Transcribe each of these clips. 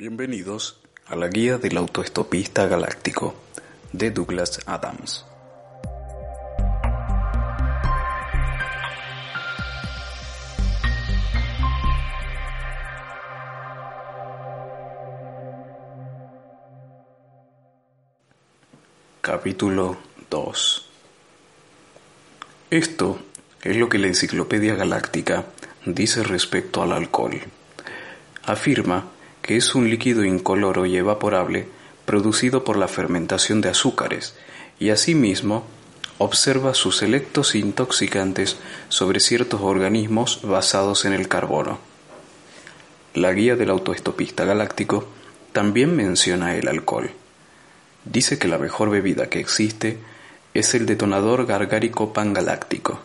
Bienvenidos a la guía del autoestopista galáctico de Douglas Adams. Capítulo 2 Esto es lo que la Enciclopedia Galáctica dice respecto al alcohol. Afirma que es un líquido incoloro y evaporable producido por la fermentación de azúcares, y asimismo observa sus selectos intoxicantes sobre ciertos organismos basados en el carbono. La guía del autoestopista galáctico también menciona el alcohol. Dice que la mejor bebida que existe es el detonador gargárico pangaláctico.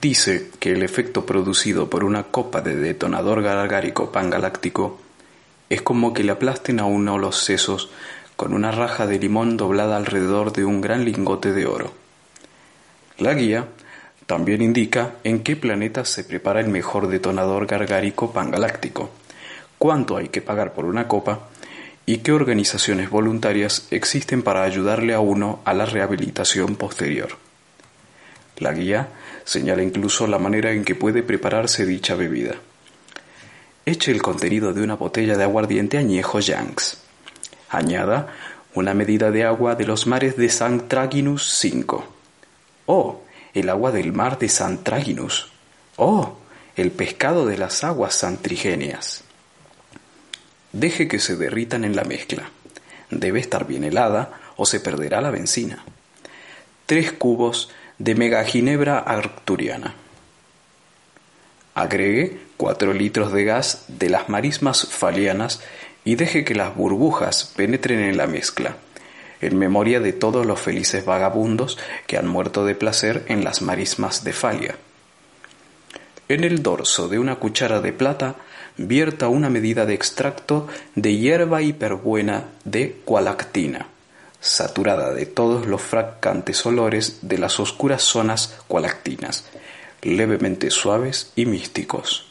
Dice que el efecto producido por una copa de detonador gargárico pangaláctico es como que le aplasten a uno los sesos con una raja de limón doblada alrededor de un gran lingote de oro. La guía también indica en qué planeta se prepara el mejor detonador gargárico pangaláctico, cuánto hay que pagar por una copa y qué organizaciones voluntarias existen para ayudarle a uno a la rehabilitación posterior. La guía señala incluso la manera en que puede prepararse dicha bebida. Eche el contenido de una botella de aguardiente añejo Yanks. Añada una medida de agua de los mares de Santraginus 5. Oh, el agua del mar de Santraginus. Oh, el pescado de las aguas santrigéneas. Deje que se derritan en la mezcla. Debe estar bien helada o se perderá la benzina. Tres cubos de megaginebra arcturiana. Agregue 4 litros de gas de las marismas falianas y deje que las burbujas penetren en la mezcla, en memoria de todos los felices vagabundos que han muerto de placer en las marismas de Falia. En el dorso de una cuchara de plata vierta una medida de extracto de hierba hiperbuena de cualactina saturada de todos los fracantes olores de las oscuras zonas cualactinas, levemente suaves y místicos.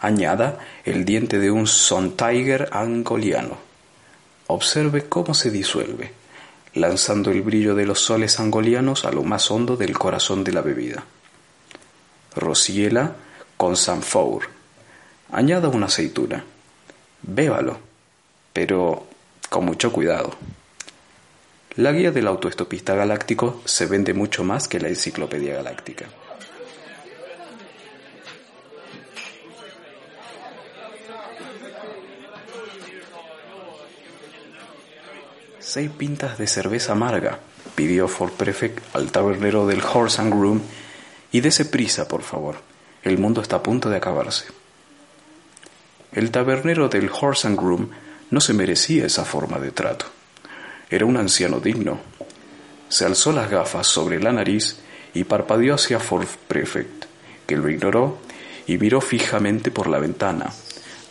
Añada el diente de un tiger angoliano. Observe cómo se disuelve, lanzando el brillo de los soles angolianos a lo más hondo del corazón de la bebida. Rociela con sanfour. Añada una aceituna. Bébalo, pero con mucho cuidado. La guía del autoestopista galáctico se vende mucho más que la enciclopedia galáctica. Seis pintas de cerveza amarga, pidió Ford Prefect al tabernero del Horse and Groom, y dese prisa, por favor. El mundo está a punto de acabarse. El tabernero del Horse and Groom no se merecía esa forma de trato. Era un anciano digno. Se alzó las gafas sobre la nariz y parpadeó hacia Ford Prefect, que lo ignoró y miró fijamente por la ventana,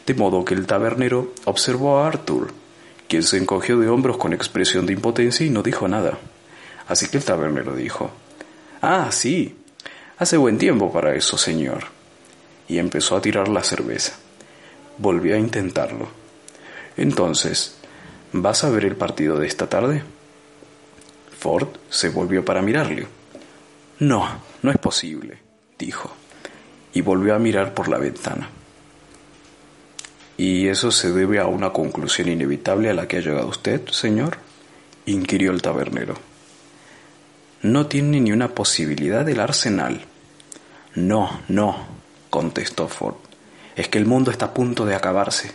de modo que el tabernero observó a Arthur, quien se encogió de hombros con expresión de impotencia y no dijo nada. Así que el tabernero dijo, Ah, sí, hace buen tiempo para eso, señor. Y empezó a tirar la cerveza. Volvió a intentarlo. Entonces, ¿Vas a ver el partido de esta tarde? Ford se volvió para mirarle. No, no es posible, dijo, y volvió a mirar por la ventana. ¿Y eso se debe a una conclusión inevitable a la que ha llegado usted, señor? inquirió el tabernero. No tiene ni una posibilidad del arsenal. No, no, contestó Ford. Es que el mundo está a punto de acabarse.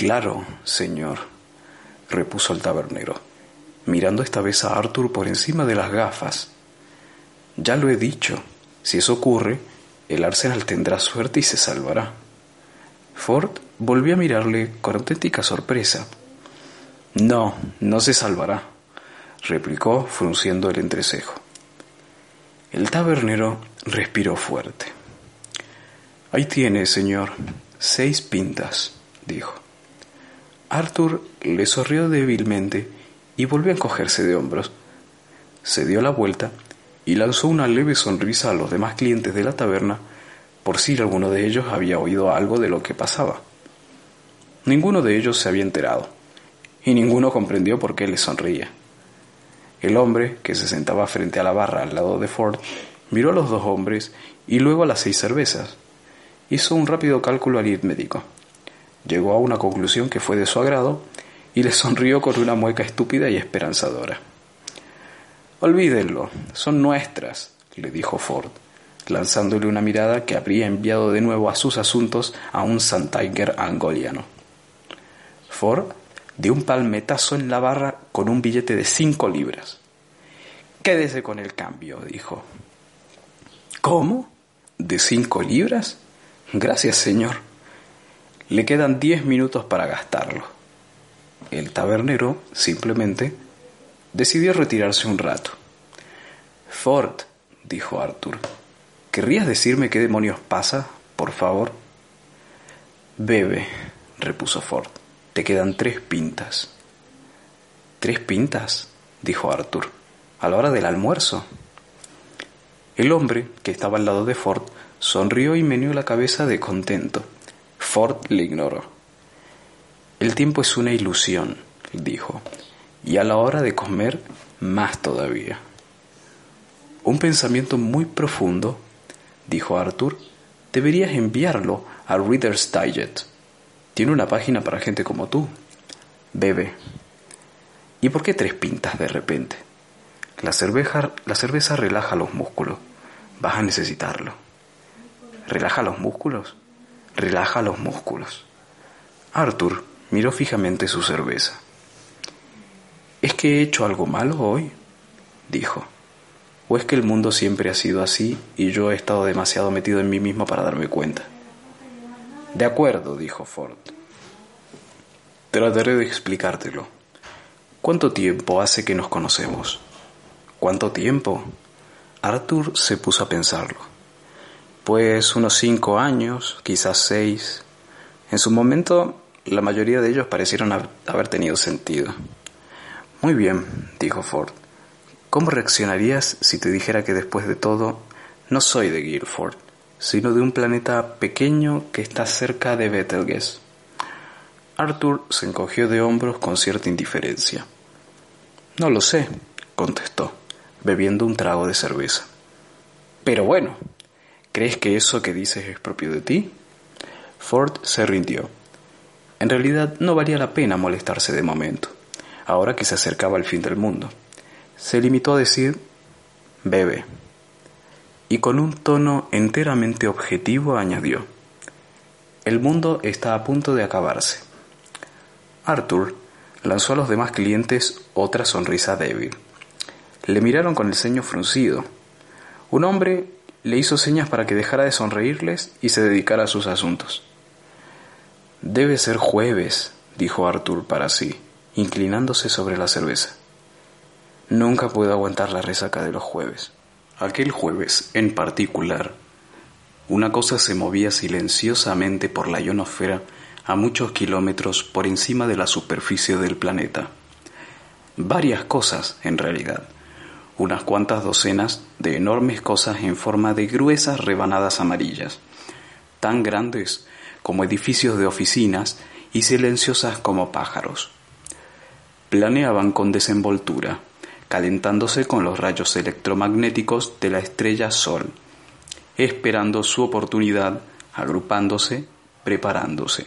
Claro, señor, repuso el tabernero, mirando esta vez a Arthur por encima de las gafas. Ya lo he dicho, si eso ocurre, el Arsenal tendrá suerte y se salvará. Ford volvió a mirarle con auténtica sorpresa. No, no se salvará, replicó frunciendo el entrecejo. El tabernero respiró fuerte. Ahí tiene, señor, seis pintas, dijo. Arthur le sonrió débilmente y volvió a encogerse de hombros. Se dio la vuelta y lanzó una leve sonrisa a los demás clientes de la taberna por si alguno de ellos había oído algo de lo que pasaba. Ninguno de ellos se había enterado, y ninguno comprendió por qué le sonreía. El hombre, que se sentaba frente a la barra al lado de Ford, miró a los dos hombres y luego a las seis cervezas. Hizo un rápido cálculo aritmético. Llegó a una conclusión que fue de su agrado y le sonrió con una mueca estúpida y esperanzadora. Olvídenlo, son nuestras, le dijo Ford, lanzándole una mirada que habría enviado de nuevo a sus asuntos a un Santiger angoliano. Ford dio un palmetazo en la barra con un billete de cinco libras. Quédese con el cambio, dijo. ¿Cómo? ¿De cinco libras? Gracias, señor. Le quedan diez minutos para gastarlo. El tabernero simplemente decidió retirarse un rato. Ford, dijo Arthur, ¿querrías decirme qué demonios pasa, por favor? Bebe, repuso Ford, te quedan tres pintas. ¿Tres pintas? dijo Arthur, a la hora del almuerzo. El hombre, que estaba al lado de Ford, sonrió y meneó la cabeza de contento. Ford le ignoró. El tiempo es una ilusión, dijo, y a la hora de comer más todavía. Un pensamiento muy profundo, dijo Arthur, deberías enviarlo a Reader's Digest. Tiene una página para gente como tú. Bebe. ¿Y por qué tres pintas de repente? La cerveza, la cerveza relaja los músculos. Vas a necesitarlo. ¿Relaja los músculos? Relaja los músculos. Arthur miró fijamente su cerveza. ¿Es que he hecho algo malo hoy? dijo. ¿O es que el mundo siempre ha sido así y yo he estado demasiado metido en mí mismo para darme cuenta? De acuerdo, dijo Ford. Trataré de explicártelo. ¿Cuánto tiempo hace que nos conocemos? ¿Cuánto tiempo? Arthur se puso a pensarlo. Pues unos cinco años, quizás seis. En su momento, la mayoría de ellos parecieron haber tenido sentido. Muy bien, dijo Ford. ¿Cómo reaccionarías si te dijera que después de todo no soy de Guilford, sino de un planeta pequeño que está cerca de Betelgeuse? Arthur se encogió de hombros con cierta indiferencia. No lo sé, contestó, bebiendo un trago de cerveza. Pero bueno, ¿crees que eso que dices es propio de ti? Ford se rindió. En realidad no valía la pena molestarse de momento ahora que se acercaba el fin del mundo. Se limitó a decir, bebe. Y con un tono enteramente objetivo añadió, el mundo está a punto de acabarse. Arthur lanzó a los demás clientes otra sonrisa débil. Le miraron con el ceño fruncido. Un hombre le hizo señas para que dejara de sonreírles y se dedicara a sus asuntos. Debe ser jueves, dijo Arthur para sí inclinándose sobre la cerveza. Nunca puedo aguantar la resaca de los jueves. Aquel jueves, en particular, una cosa se movía silenciosamente por la ionosfera a muchos kilómetros por encima de la superficie del planeta. Varias cosas, en realidad. Unas cuantas docenas de enormes cosas en forma de gruesas rebanadas amarillas, tan grandes como edificios de oficinas y silenciosas como pájaros planeaban con desenvoltura, calentándose con los rayos electromagnéticos de la estrella Sol, esperando su oportunidad, agrupándose, preparándose.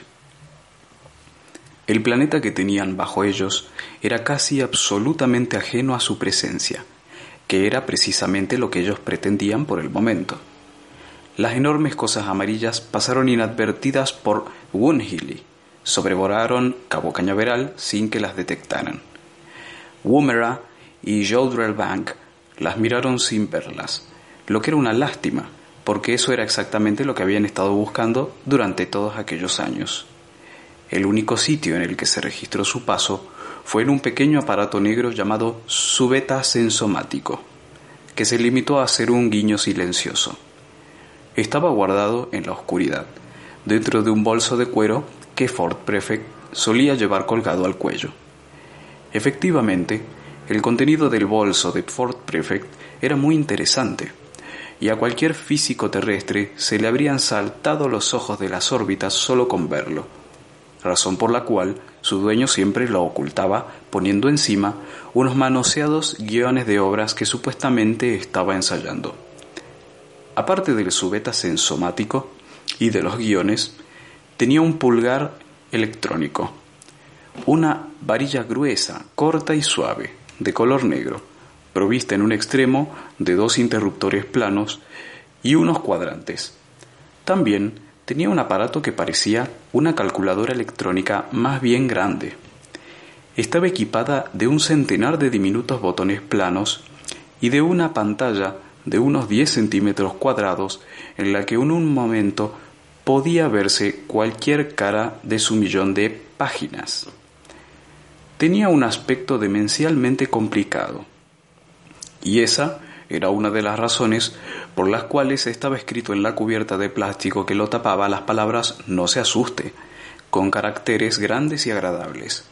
El planeta que tenían bajo ellos era casi absolutamente ajeno a su presencia, que era precisamente lo que ellos pretendían por el momento. Las enormes cosas amarillas pasaron inadvertidas por Wunhilly, sobrevoraron Cabo Cañaveral sin que las detectaran. Woomera y Jodrell Bank las miraron sin verlas, lo que era una lástima, porque eso era exactamente lo que habían estado buscando durante todos aquellos años. El único sitio en el que se registró su paso fue en un pequeño aparato negro llamado subeta sensomático, que se limitó a hacer un guiño silencioso. Estaba guardado en la oscuridad, dentro de un bolso de cuero que Ford Prefect solía llevar colgado al cuello. Efectivamente, el contenido del bolso de Ford Prefect era muy interesante, y a cualquier físico terrestre se le habrían saltado los ojos de las órbitas solo con verlo, razón por la cual su dueño siempre lo ocultaba poniendo encima unos manoseados guiones de obras que supuestamente estaba ensayando. Aparte del subeta sensomático y de los guiones, tenía un pulgar electrónico, una varilla gruesa, corta y suave, de color negro, provista en un extremo de dos interruptores planos y unos cuadrantes. También tenía un aparato que parecía una calculadora electrónica más bien grande. Estaba equipada de un centenar de diminutos botones planos y de una pantalla de unos 10 centímetros cuadrados en la que en un momento podía verse cualquier cara de su millón de páginas. Tenía un aspecto demencialmente complicado. Y esa era una de las razones por las cuales estaba escrito en la cubierta de plástico que lo tapaba las palabras no se asuste, con caracteres grandes y agradables.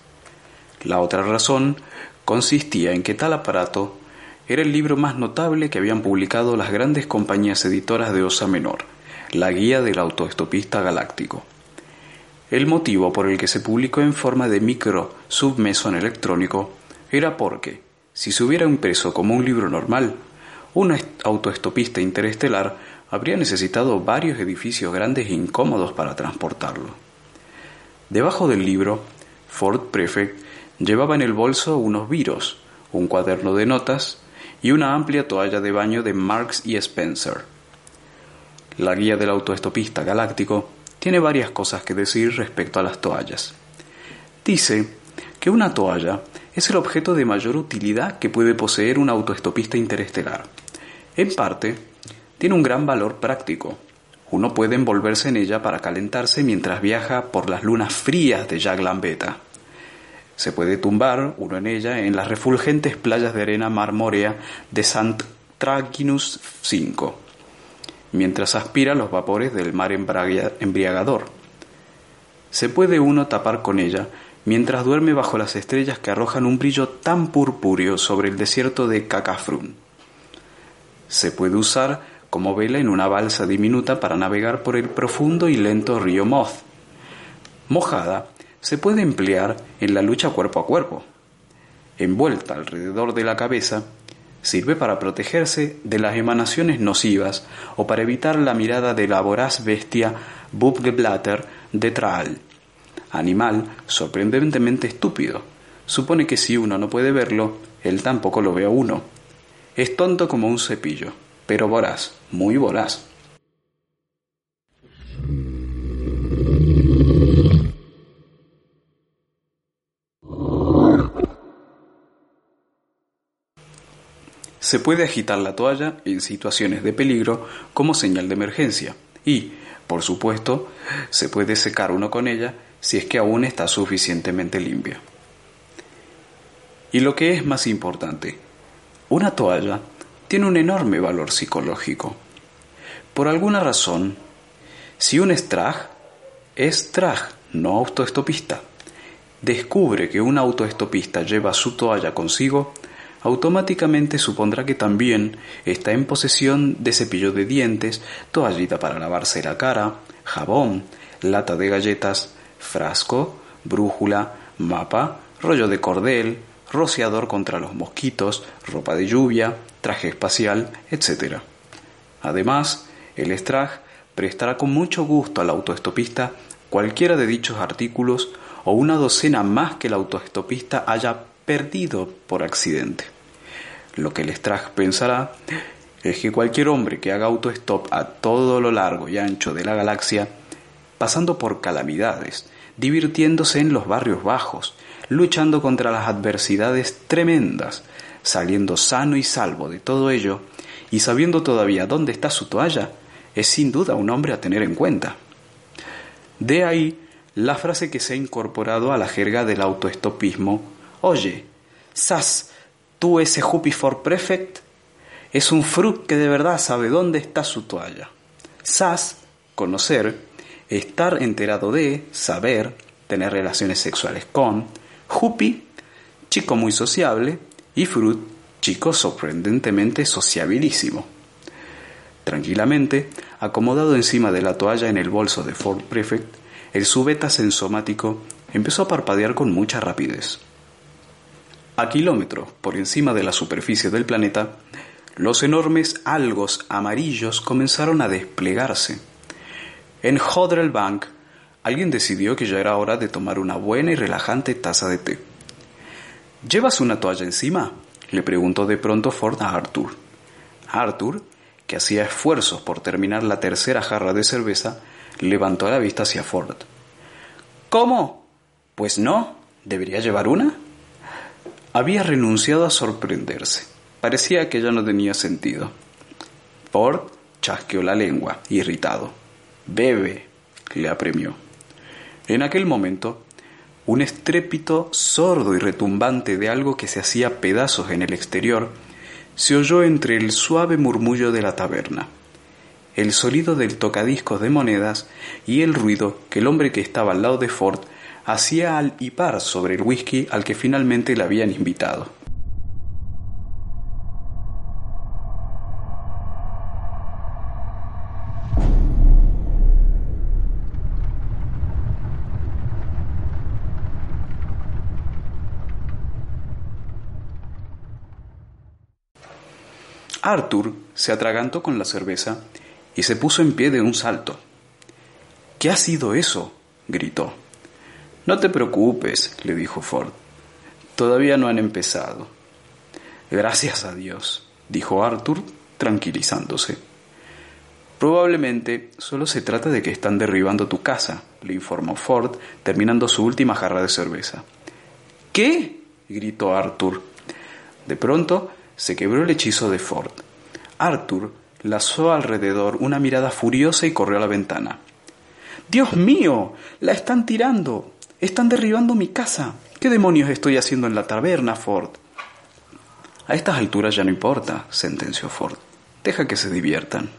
La otra razón consistía en que tal aparato era el libro más notable que habían publicado las grandes compañías editoras de Osa Menor, la guía del autoestopista galáctico. El motivo por el que se publicó en forma de micro submesón electrónico era porque, si se hubiera impreso como un libro normal, un autoestopista interestelar habría necesitado varios edificios grandes e incómodos para transportarlo. Debajo del libro, Ford Prefect llevaba en el bolso unos viros, un cuaderno de notas y una amplia toalla de baño de Marks y Spencer. La guía del autoestopista galáctico tiene varias cosas que decir respecto a las toallas. Dice que una toalla es el objeto de mayor utilidad que puede poseer un autoestopista interestelar. En parte, tiene un gran valor práctico. Uno puede envolverse en ella para calentarse mientras viaja por las lunas frías de Jaglan Beta. Se puede tumbar uno en ella en las refulgentes playas de arena marmórea de Sant Traginus V mientras aspira los vapores del mar embriagador. Se puede uno tapar con ella mientras duerme bajo las estrellas que arrojan un brillo tan purpúreo sobre el desierto de Cacafrún. Se puede usar como vela en una balsa diminuta para navegar por el profundo y lento río Moth. Mojada, se puede emplear en la lucha cuerpo a cuerpo. Envuelta alrededor de la cabeza, Sirve para protegerse de las emanaciones nocivas o para evitar la mirada de la voraz bestia Bubgeblatter de Traal, animal sorprendentemente estúpido. Supone que si uno no puede verlo, él tampoco lo ve a uno. Es tonto como un cepillo, pero voraz, muy voraz. Se puede agitar la toalla en situaciones de peligro como señal de emergencia y, por supuesto, se puede secar uno con ella si es que aún está suficientemente limpia. Y lo que es más importante, una toalla tiene un enorme valor psicológico. Por alguna razón, si un strag es trag, no autoestopista, descubre que un autoestopista lleva su toalla consigo, automáticamente supondrá que también está en posesión de cepillo de dientes, toallita para lavarse la cara, jabón, lata de galletas, frasco, brújula, mapa, rollo de cordel, rociador contra los mosquitos, ropa de lluvia, traje espacial, etc. Además, el Strag prestará con mucho gusto al autoestopista cualquiera de dichos artículos o una docena más que el autoestopista haya perdido por accidente. Lo que el Strag pensará es que cualquier hombre que haga autostop a todo lo largo y ancho de la galaxia, pasando por calamidades, divirtiéndose en los barrios bajos, luchando contra las adversidades tremendas, saliendo sano y salvo de todo ello, y sabiendo todavía dónde está su toalla, es sin duda un hombre a tener en cuenta. De ahí la frase que se ha incorporado a la jerga del autoestopismo, oye, Sas, tú ese Juppy for Prefect, es un fruit que de verdad sabe dónde está su toalla. Sas, conocer, estar enterado de, saber, tener relaciones sexuales con, Juppy, chico muy sociable, y Fruit, chico sorprendentemente sociabilísimo. Tranquilamente, acomodado encima de la toalla en el bolso de Ford Prefect, el subeta sensomático empezó a parpadear con mucha rapidez. A kilómetros por encima de la superficie del planeta, los enormes algos amarillos comenzaron a desplegarse. En Hodrell Bank, alguien decidió que ya era hora de tomar una buena y relajante taza de té. ¿Llevas una toalla encima? le preguntó de pronto Ford a Arthur. Arthur, que hacía esfuerzos por terminar la tercera jarra de cerveza, levantó la vista hacia Ford. ¿Cómo? Pues no. ¿Debería llevar una? Había renunciado a sorprenderse. Parecía que ya no tenía sentido. Ford chasqueó la lengua, irritado. Bebe, le apremió. En aquel momento, un estrépito sordo y retumbante de algo que se hacía pedazos en el exterior se oyó entre el suave murmullo de la taberna, el sonido del tocadiscos de monedas y el ruido que el hombre que estaba al lado de Ford hacía al hipar sobre el whisky al que finalmente le habían invitado. Arthur se atragantó con la cerveza y se puso en pie de un salto. ¿Qué ha sido eso? gritó. No te preocupes, le dijo Ford. Todavía no han empezado. Gracias a Dios, dijo Arthur, tranquilizándose. Probablemente solo se trata de que están derribando tu casa, le informó Ford, terminando su última jarra de cerveza. ¿Qué? gritó Arthur. De pronto se quebró el hechizo de Ford. Arthur lanzó alrededor una mirada furiosa y corrió a la ventana. Dios mío, la están tirando. Están derribando mi casa. ¿Qué demonios estoy haciendo en la taberna, Ford? A estas alturas ya no importa, sentenció Ford. Deja que se diviertan.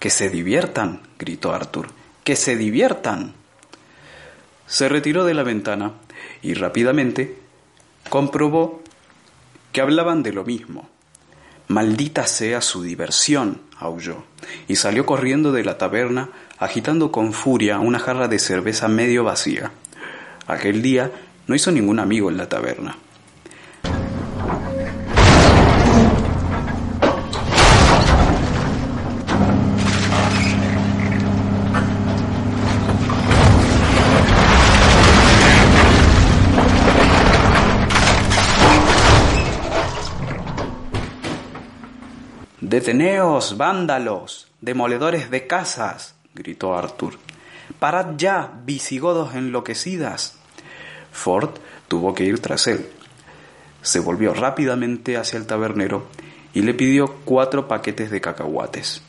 Que se diviertan, gritó Arthur. Que se diviertan. Se retiró de la ventana y rápidamente comprobó que hablaban de lo mismo. Maldita sea su diversión, aulló, y salió corriendo de la taberna agitando con furia una jarra de cerveza medio vacía. Aquel día no hizo ningún amigo en la taberna. Deteneos, vándalos, demoledores de casas, gritó Arthur. Parad ya, visigodos enloquecidas. Ford tuvo que ir tras él. Se volvió rápidamente hacia el tabernero y le pidió cuatro paquetes de cacahuates.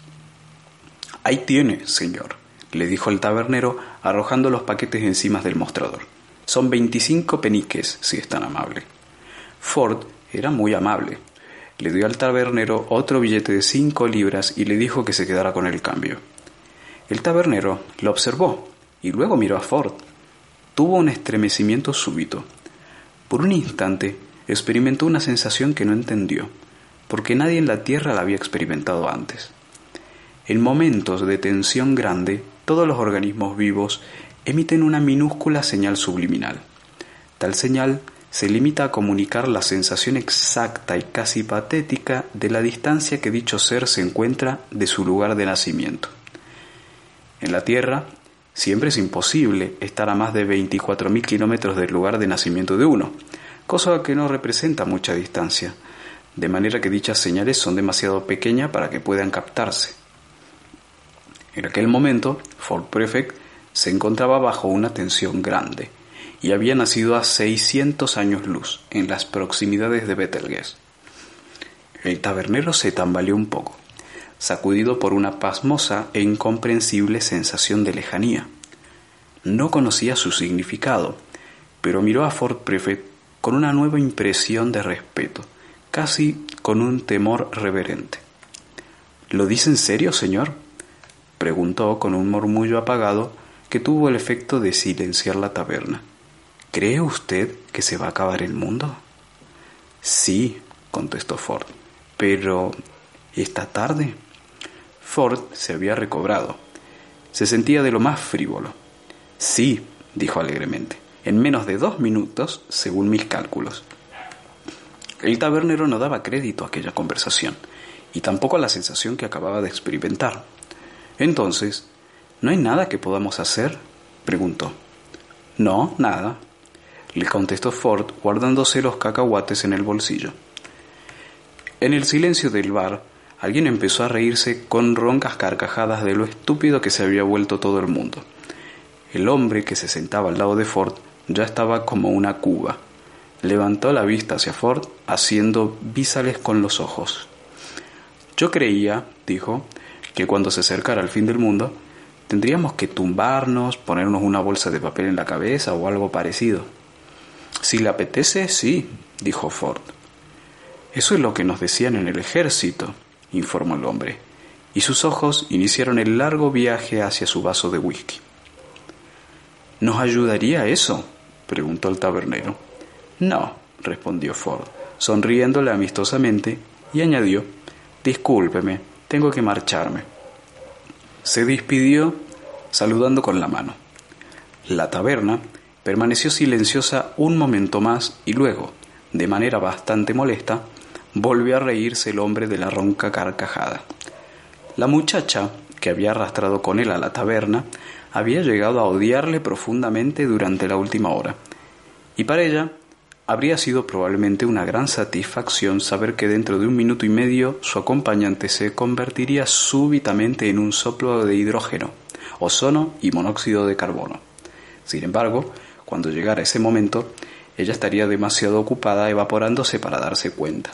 Ahí tiene, señor, le dijo el tabernero, arrojando los paquetes encima del mostrador. Son veinticinco peniques, si es tan amable. Ford era muy amable, le dio al tabernero otro billete de cinco libras y le dijo que se quedara con el cambio. El tabernero lo observó y luego miró a Ford. Tuvo un estremecimiento súbito. Por un instante experimentó una sensación que no entendió, porque nadie en la Tierra la había experimentado antes. En momentos de tensión grande, todos los organismos vivos emiten una minúscula señal subliminal. Tal señal se limita a comunicar la sensación exacta y casi patética de la distancia que dicho ser se encuentra de su lugar de nacimiento. En la Tierra, siempre es imposible estar a más de 24.000 kilómetros del lugar de nacimiento de uno, cosa que no representa mucha distancia, de manera que dichas señales son demasiado pequeñas para que puedan captarse. En aquel momento, Fort Prefect se encontraba bajo una tensión grande, y había nacido a 600 años luz, en las proximidades de Betelgeuse. El tabernero se tambaleó un poco, sacudido por una pasmosa e incomprensible sensación de lejanía. No conocía su significado, pero miró a Fort Prefect con una nueva impresión de respeto, casi con un temor reverente. ¿Lo dice en serio, señor? preguntó con un murmullo apagado que tuvo el efecto de silenciar la taberna. ¿Cree usted que se va a acabar el mundo? Sí, contestó Ford. Pero... ¿esta tarde? Ford se había recobrado. Se sentía de lo más frívolo. Sí, dijo alegremente, en menos de dos minutos, según mis cálculos. El tabernero no daba crédito a aquella conversación, y tampoco a la sensación que acababa de experimentar. Entonces, ¿no hay nada que podamos hacer? preguntó. No, nada, le contestó Ford guardándose los cacahuates en el bolsillo. En el silencio del bar, alguien empezó a reírse con roncas carcajadas de lo estúpido que se había vuelto todo el mundo. El hombre que se sentaba al lado de Ford ya estaba como una cuba. Levantó la vista hacia Ford, haciendo vísales con los ojos. Yo creía, dijo, que cuando se acercara el fin del mundo, tendríamos que tumbarnos, ponernos una bolsa de papel en la cabeza o algo parecido. Si le apetece, sí, dijo Ford. Eso es lo que nos decían en el ejército, informó el hombre, y sus ojos iniciaron el largo viaje hacia su vaso de whisky. ¿Nos ayudaría eso? preguntó el tabernero. No, respondió Ford, sonriéndole amistosamente, y añadió, Discúlpeme, tengo que marcharme. Se despidió saludando con la mano. La taberna Permaneció silenciosa un momento más y luego, de manera bastante molesta, volvió a reírse el hombre de la ronca carcajada. La muchacha, que había arrastrado con él a la taberna, había llegado a odiarle profundamente durante la última hora, y para ella habría sido probablemente una gran satisfacción saber que dentro de un minuto y medio su acompañante se convertiría súbitamente en un soplo de hidrógeno, ozono y monóxido de carbono. Sin embargo, cuando llegara ese momento, ella estaría demasiado ocupada evaporándose para darse cuenta.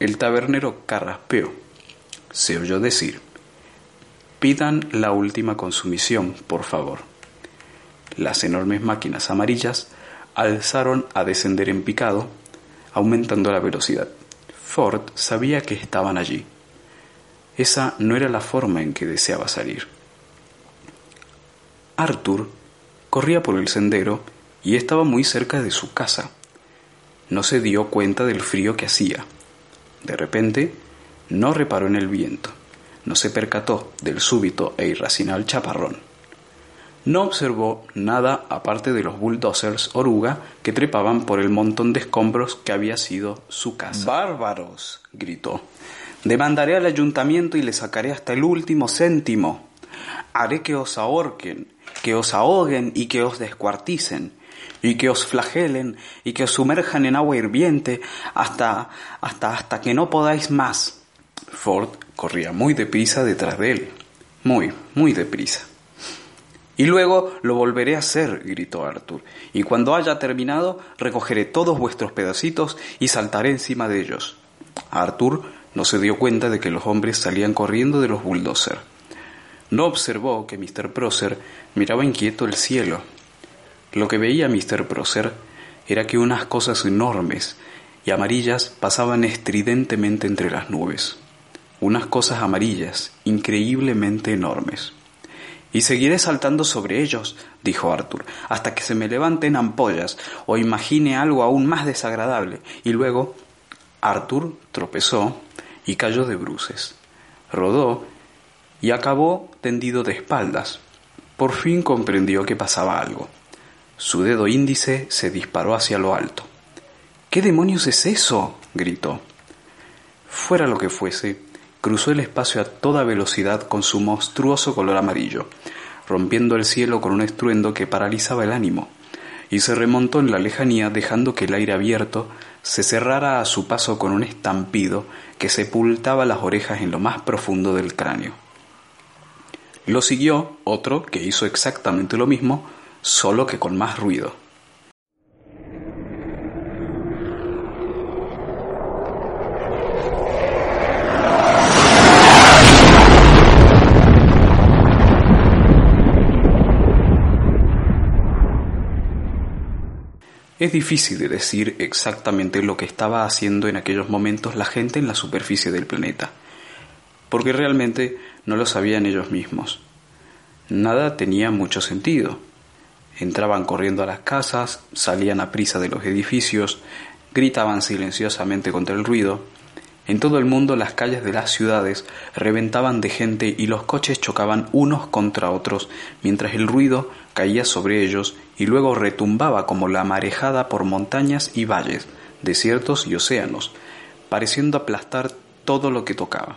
El tabernero carraspeó. Se oyó decir, pidan la última consumición, por favor. Las enormes máquinas amarillas alzaron a descender en picado, aumentando la velocidad. Ford sabía que estaban allí. Esa no era la forma en que deseaba salir. Arthur Corría por el sendero y estaba muy cerca de su casa. No se dio cuenta del frío que hacía. De repente, no reparó en el viento. No se percató del súbito e irracional chaparrón. No observó nada aparte de los bulldozers oruga que trepaban por el montón de escombros que había sido su casa. ¡Bárbaros! gritó. Demandaré al ayuntamiento y le sacaré hasta el último céntimo. Haré que os ahorquen que os ahoguen y que os descuarticen, y que os flagelen y que os sumerjan en agua hirviente hasta, hasta, hasta que no podáis más. Ford corría muy deprisa detrás de él, muy, muy deprisa. Y luego lo volveré a hacer, gritó Arthur, y cuando haya terminado recogeré todos vuestros pedacitos y saltaré encima de ellos. Arthur no se dio cuenta de que los hombres salían corriendo de los bulldozers. No observó que Mr. Prosser miraba inquieto el cielo. Lo que veía Mr. Prosser era que unas cosas enormes y amarillas pasaban estridentemente entre las nubes. Unas cosas amarillas, increíblemente enormes. Y seguiré saltando sobre ellos, dijo Arthur, hasta que se me levanten ampollas o imagine algo aún más desagradable. Y luego Arthur tropezó y cayó de bruces. Rodó y acabó tendido de espaldas. Por fin comprendió que pasaba algo. Su dedo índice se disparó hacia lo alto. ¿Qué demonios es eso? gritó. Fuera lo que fuese, cruzó el espacio a toda velocidad con su monstruoso color amarillo, rompiendo el cielo con un estruendo que paralizaba el ánimo, y se remontó en la lejanía dejando que el aire abierto se cerrara a su paso con un estampido que sepultaba las orejas en lo más profundo del cráneo. Lo siguió otro que hizo exactamente lo mismo, solo que con más ruido. Es difícil de decir exactamente lo que estaba haciendo en aquellos momentos la gente en la superficie del planeta, porque realmente no lo sabían ellos mismos. Nada tenía mucho sentido. Entraban corriendo a las casas, salían a prisa de los edificios, gritaban silenciosamente contra el ruido. En todo el mundo las calles de las ciudades reventaban de gente y los coches chocaban unos contra otros mientras el ruido caía sobre ellos y luego retumbaba como la marejada por montañas y valles, desiertos y océanos, pareciendo aplastar todo lo que tocaba.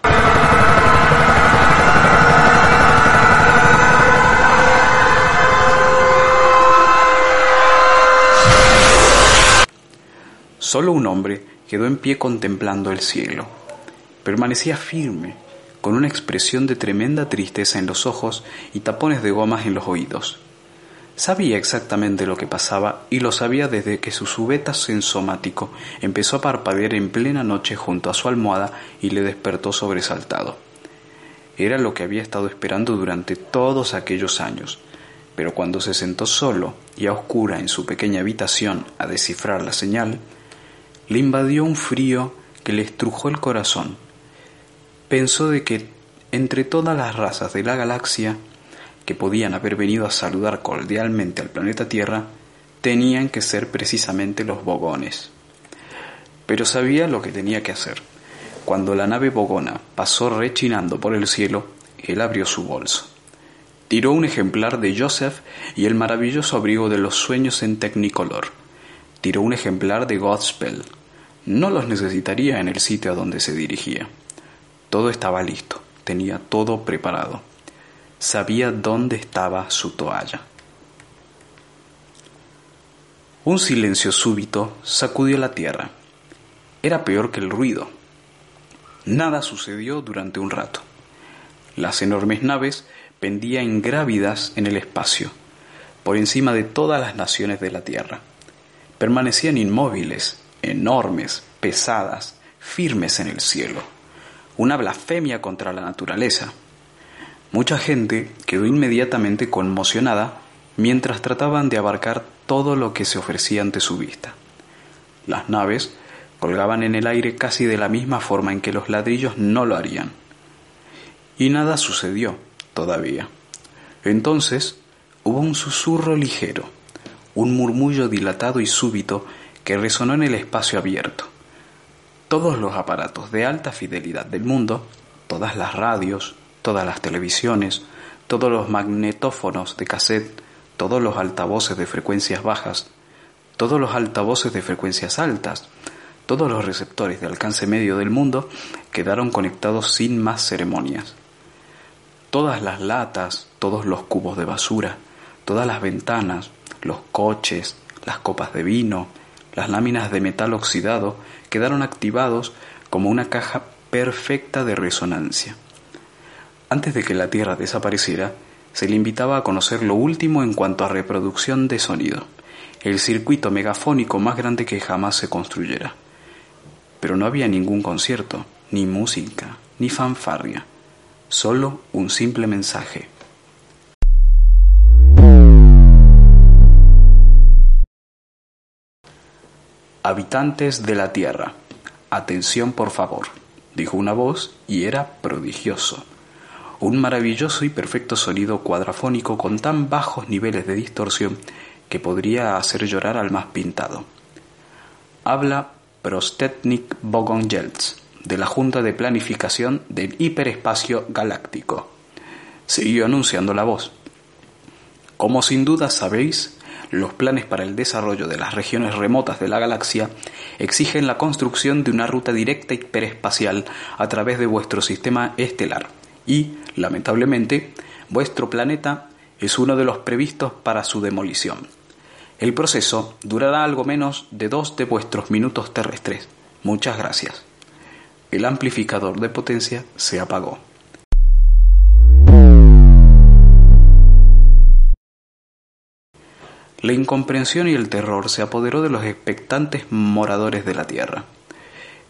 Solo un hombre quedó en pie contemplando el cielo. Permanecía firme, con una expresión de tremenda tristeza en los ojos y tapones de gomas en los oídos. Sabía exactamente lo que pasaba y lo sabía desde que su subeta sensomático empezó a parpadear en plena noche junto a su almohada y le despertó sobresaltado. Era lo que había estado esperando durante todos aquellos años, pero cuando se sentó solo y a oscura en su pequeña habitación a descifrar la señal, le invadió un frío que le estrujó el corazón. Pensó de que entre todas las razas de la galaxia que podían haber venido a saludar cordialmente al planeta Tierra, tenían que ser precisamente los bogones. Pero sabía lo que tenía que hacer. Cuando la nave bogona pasó rechinando por el cielo, él abrió su bolso. Tiró un ejemplar de Joseph y el maravilloso abrigo de los sueños en Technicolor. Tiró un ejemplar de Godspell, no los necesitaría en el sitio a donde se dirigía. Todo estaba listo, tenía todo preparado. Sabía dónde estaba su toalla. Un silencio súbito sacudió la tierra. Era peor que el ruido. Nada sucedió durante un rato. Las enormes naves pendían ingrávidas en el espacio, por encima de todas las naciones de la Tierra. Permanecían inmóviles, enormes, pesadas, firmes en el cielo. Una blasfemia contra la naturaleza. Mucha gente quedó inmediatamente conmocionada mientras trataban de abarcar todo lo que se ofrecía ante su vista. Las naves colgaban en el aire casi de la misma forma en que los ladrillos no lo harían. Y nada sucedió todavía. Entonces hubo un susurro ligero, un murmullo dilatado y súbito que resonó en el espacio abierto. Todos los aparatos de alta fidelidad del mundo, todas las radios, todas las televisiones, todos los magnetófonos de cassette, todos los altavoces de frecuencias bajas, todos los altavoces de frecuencias altas, todos los receptores de alcance medio del mundo quedaron conectados sin más ceremonias. Todas las latas, todos los cubos de basura, todas las ventanas, los coches, las copas de vino, las láminas de metal oxidado quedaron activados como una caja perfecta de resonancia. Antes de que la Tierra desapareciera, se le invitaba a conocer lo último en cuanto a reproducción de sonido, el circuito megafónico más grande que jamás se construyera. Pero no había ningún concierto, ni música, ni fanfarria, solo un simple mensaje. Habitantes de la tierra, atención por favor, dijo una voz y era prodigioso. Un maravilloso y perfecto sonido cuadrafónico con tan bajos niveles de distorsión que podría hacer llorar al más pintado. Habla Prostetnik Bogonjelts, de la Junta de Planificación del Hiperespacio Galáctico. Siguió anunciando la voz. Como sin duda sabéis, los planes para el desarrollo de las regiones remotas de la galaxia exigen la construcción de una ruta directa hiperespacial a través de vuestro sistema estelar y, lamentablemente, vuestro planeta es uno de los previstos para su demolición. El proceso durará algo menos de dos de vuestros minutos terrestres. Muchas gracias. El amplificador de potencia se apagó. La incomprensión y el terror se apoderó de los expectantes moradores de la tierra.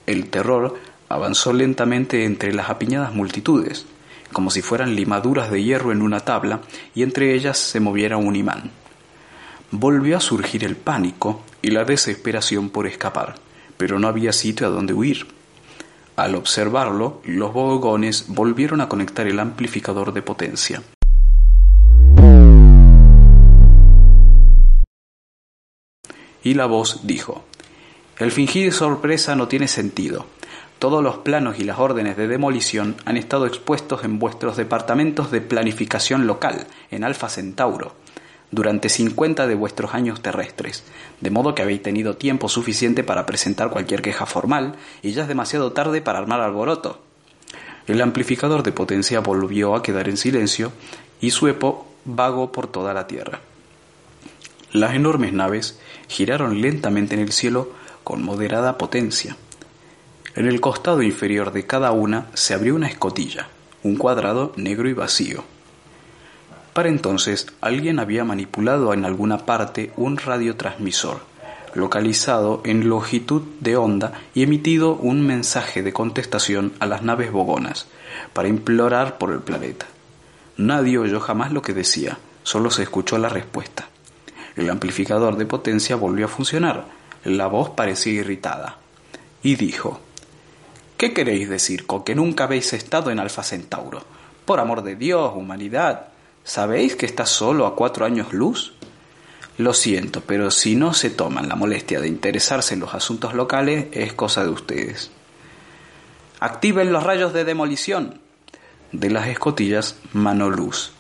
El terror avanzó lentamente entre las apiñadas multitudes, como si fueran limaduras de hierro en una tabla y entre ellas se moviera un imán. Volvió a surgir el pánico y la desesperación por escapar, pero no había sitio a donde huir. Al observarlo, los bogones volvieron a conectar el amplificador de potencia. Y la voz dijo, El fingir sorpresa no tiene sentido. Todos los planos y las órdenes de demolición han estado expuestos en vuestros departamentos de planificación local, en Alfa Centauro, durante 50 de vuestros años terrestres, de modo que habéis tenido tiempo suficiente para presentar cualquier queja formal y ya es demasiado tarde para armar alboroto. El amplificador de potencia volvió a quedar en silencio y su eco vagó por toda la Tierra. Las enormes naves giraron lentamente en el cielo con moderada potencia. En el costado inferior de cada una se abrió una escotilla, un cuadrado negro y vacío. Para entonces alguien había manipulado en alguna parte un radiotransmisor, localizado en longitud de onda y emitido un mensaje de contestación a las naves bogonas, para implorar por el planeta. Nadie oyó jamás lo que decía, solo se escuchó la respuesta. El amplificador de potencia volvió a funcionar. La voz parecía irritada. Y dijo, ¿Qué queréis decir con que nunca habéis estado en Alfa Centauro? Por amor de Dios, humanidad, ¿sabéis que está solo a cuatro años luz? Lo siento, pero si no se toman la molestia de interesarse en los asuntos locales, es cosa de ustedes. Activen los rayos de demolición. De las escotillas mano luz.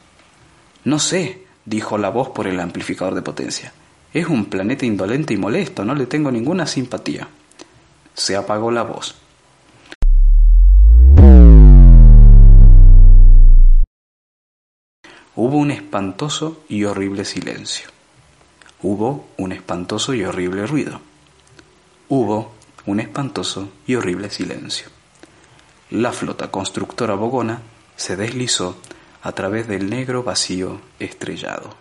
No sé, dijo la voz por el amplificador de potencia. Es un planeta indolente y molesto, no le tengo ninguna simpatía. Se apagó la voz. Hubo un espantoso y horrible silencio. Hubo un espantoso y horrible ruido. Hubo un espantoso y horrible silencio. La flota constructora bogona se deslizó a través del negro vacío estrellado.